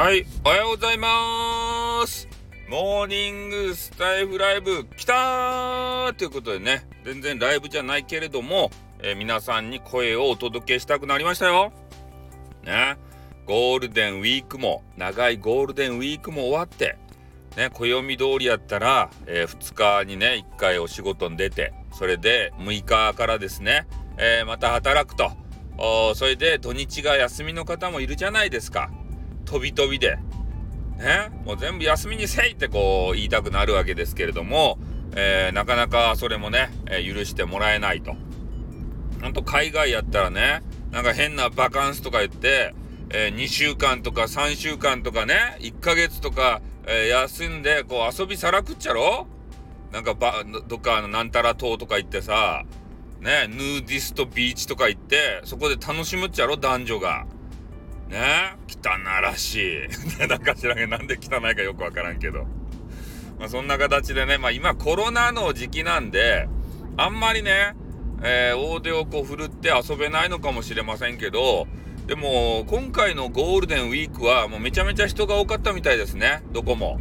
はい、おはようございます。モーニングスタイフライブ来たーということでね、全然ライブじゃないけれども、えー皆さんに声をお届けしたくなりましたよ。ね、ゴールデンウィークも、長いゴールデンウィークも終わって、ね、暦通りやったら、え2日にね、1回お仕事に出て、それで6日からですね、えーまた働くと。それで土日が休みの方もいるじゃないですか。飛び飛びで。ね、もう全部休みにせいってこう言いたくなるわけですけれども、えーなかなかそれもね、えー許してもらえないと。ほんと海外やったらね、なんか変なバカンスとか言って、えー2週間とか3週間とかね、1ヶ月とか、え休んでこう遊びさらくっちゃろ？なんかば、どっかのなんたら島とか行ってさ、ね、ヌーディストビーチとか行って、そこで楽しむっちゃろ？男女が。ね汚らしい。なんか知らんけど、なんで汚いかよくわからんけど。まあそんな形でね、まあ今コロナの時期なんで、あんまりね、えー大手をこう振るって遊べないのかもしれませんけど、でも今回のゴールデンウィークはもうめちゃめちゃ人が多かったみたいですね、どこも。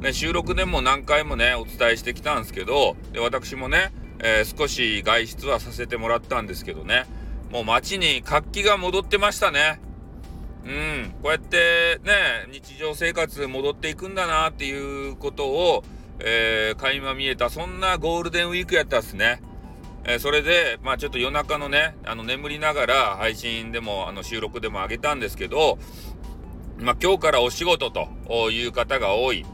ね、収録でも何回もね、お伝えしてきたんですけど、で私もね、えー少し外出はさせてもらったんですけどね、もう街に活気が戻ってましたね。うん、こうやってね、日常生活戻っていくんだなっていうことを、えー、垣間見えた、そんなゴールデンウィークやったっすね。えーそれで、まあちょっと夜中のね、あの眠りながら配信でも、あの収録でも上げたんですけど、まあ今日からお仕事という方が多い。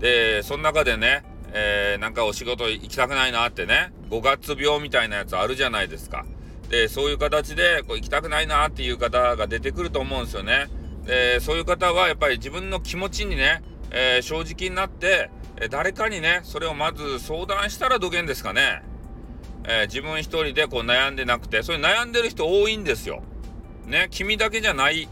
で、その中でね、えーなんかお仕事行きたくないなってね、5月病みたいなやつあるじゃないですか。で、そういう形でこう行きたくないなっていう方が出てくると思うんですよね。で、そういう方はやっぱり自分の気持ちにね、えー正直になって、え誰かにね、それをまず相談したらどげんですかね。えー自分一人でこう悩んでなくて、それ悩んでる人多いんですよ。ね、君だけじゃない。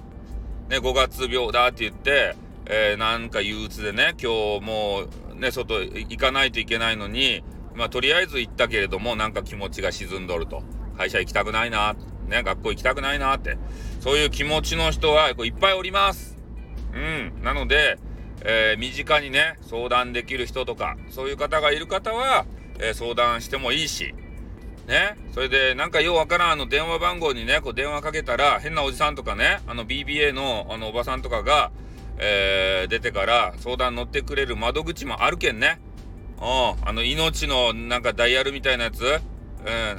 ね、5月病だって言って、えーなんか憂鬱でね、今日もうね、外行かないといけないのに、まあとりあえず行ったけれども、なんか気持ちが沈んどると。会社行きたくないな、ね、学校行きたくないなって。そういう気持ちの人はこういっぱいおります。うん。なので、えー身近にね、相談できる人とか、そういう方がいる方は、えー相談してもいいし、ね、それでなんかようわからんあの電話番号にね、こう電話かけたら変なおじさんとかね、あの BBA のあのおばさんとかが、えー出てから相談乗ってくれる窓口もあるけんね。うん、あの命のなんかダイヤルみたいなやつ、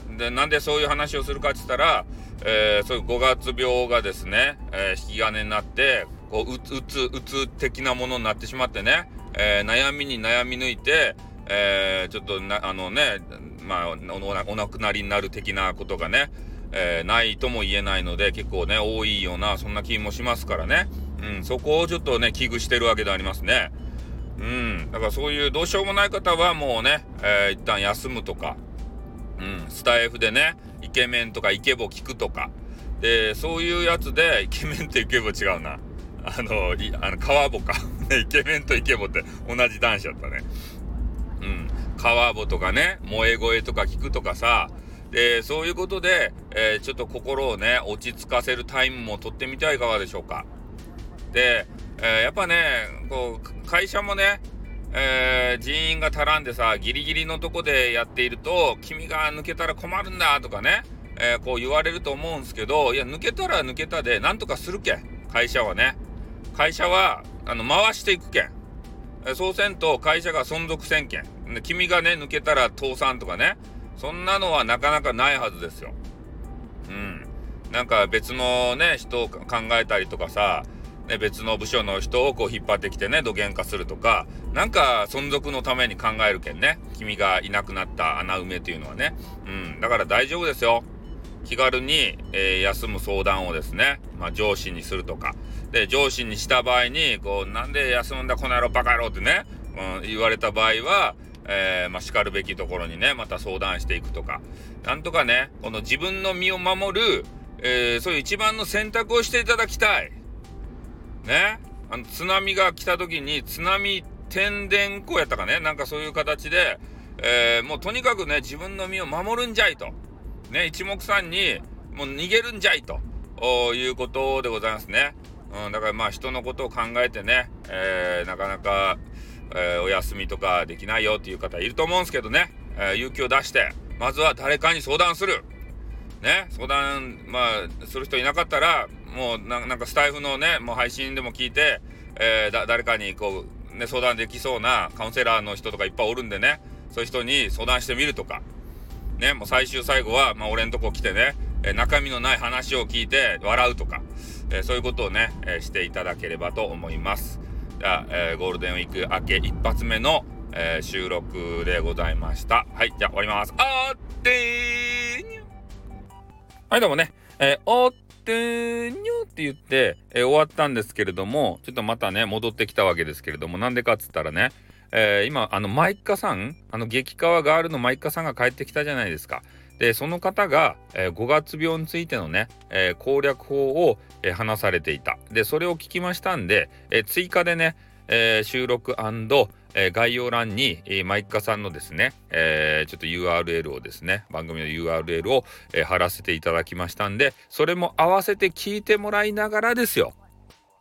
うん、でなんでそういう話をするかって言ったら、えーそういう5月病がですね、えー引き金になってこううつうつうつ的なものになってしまってね、え悩みに悩み抜いて、えちょっとなあのねまあおお亡くなりになる的なことがね、えないとも言えないので結構ね多いようなそんな気もしますからね、うん、そこをちょっとね危惧してるわけでありますね。うん、だからそういうどうしようもない方はもうね、えー一旦休むとか、うん、スタイフでね、イケメンとかイケボ聞くとか、で、そういうやつで、イケメンとイケボ違うな。あの、いあの川ボか。イケメンとイケボって同じ男子だったね。うん。川ボとかね、萌え声とか聞くとかさ、で、そういうことで、えーちょっと心をね、落ち着かせるタイムも取ってみてはいかがでしょうか。で、えーやっぱね、こう、会社もね、えー人員が足らんでさ、ギリギリのとこでやっていると、君が抜けたら困るんだとかね、えーこう言われると思うんですけど、いや、抜けたら抜けたで、なんとかするけん、会社はね。会社は、あの、回していくけん。えそうせんと会社が存続せんけん。君がね、抜けたら倒産とかね、そんなのはなかなかないはずですよ。うん。なんか別のね、人を考えたりとかさ、ね、別の部署の人をこう引っ張ってきてね、土幻化するとか、なんか存続のために考えるけんね。君がいなくなった穴埋めっていうのはね。うん。だから大丈夫ですよ。気軽に、えー休む相談をですね、まあ、上司にするとか。で、上司にした場合に、こう、なんで休むんだ、この野郎バカ野郎ってね、うん、言われた場合は、えーまあ、叱るべきところにね、また相談していくとか。なんとかね、この自分の身を守る、えーそういう一番の選択をしていただきたい。ね。あの、津波が来た時に、津波天然湖やったかね、なんかそういう形で、えーもうとにかくね、自分の身を守るんじゃいと。ね、一目散に、もう逃げるんじゃいと。いうことでございますね。うん、だからまあ人のことを考えてね、えー、なかなか、えー、お休みとかできないよっていう方いると思うんですけどね、えー、勇気を出して、まずは誰かに相談する。ね、相談、まあ、する人いなかったら、もうなんかスタイフのね、もう配信でも聞いて、えー、誰かにこう、ね、相談できそうなカウンセラーの人とかいっぱいおるんでね、そういう人に相談してみるとか、ね、もう最終最後は、まあ、俺んとこ来てね、え中身のない話を聞いて笑うとか、えそういうことをね、えしていただければと思います。じゃあ、えゴールデンウィーク明け一発目の、え収録でございました。はい、じゃあ終わります。あーってーはい、どうもね、えー、おってーにょって言って、えー、終わったんですけれども、ちょっとまたね、戻ってきたわけですけれども、なんでかっつったらね、えー、今、あの、マイカさん、あの、激川ガールのマイカさんが帰ってきたじゃないですか。で、その方が、えー、5月病についてのね、えー、攻略法を、えー、話されていた。で、それを聞きましたんで、え追加でね、え収録え概要欄に、えマイカさんのですね、えちょっと URL をですね、番組の URL を、え貼らせていただきましたんで、それも合わせて聞いてもらいながらですよ。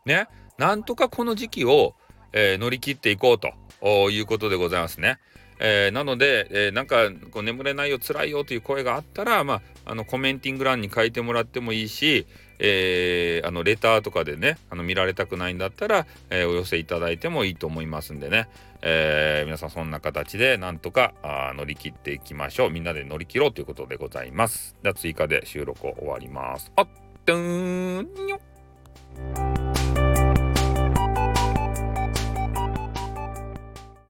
ね。なんとかこの時期を、え乗り切っていこうということでございますね。えー、なので、えー、なんかこう眠れないよ辛いよという声があったら、まあ、あのコメンティング欄に書いてもらってもいいし、えー、あのレターとかでねあの見られたくないんだったら、えお寄せいただいてもいいと思いますんでね、え皆さんそんな形でなんとかあ乗り切っていきましょう。みんなで乗り切ろうということでございます。では追加で収録を終わります。あっとんにょ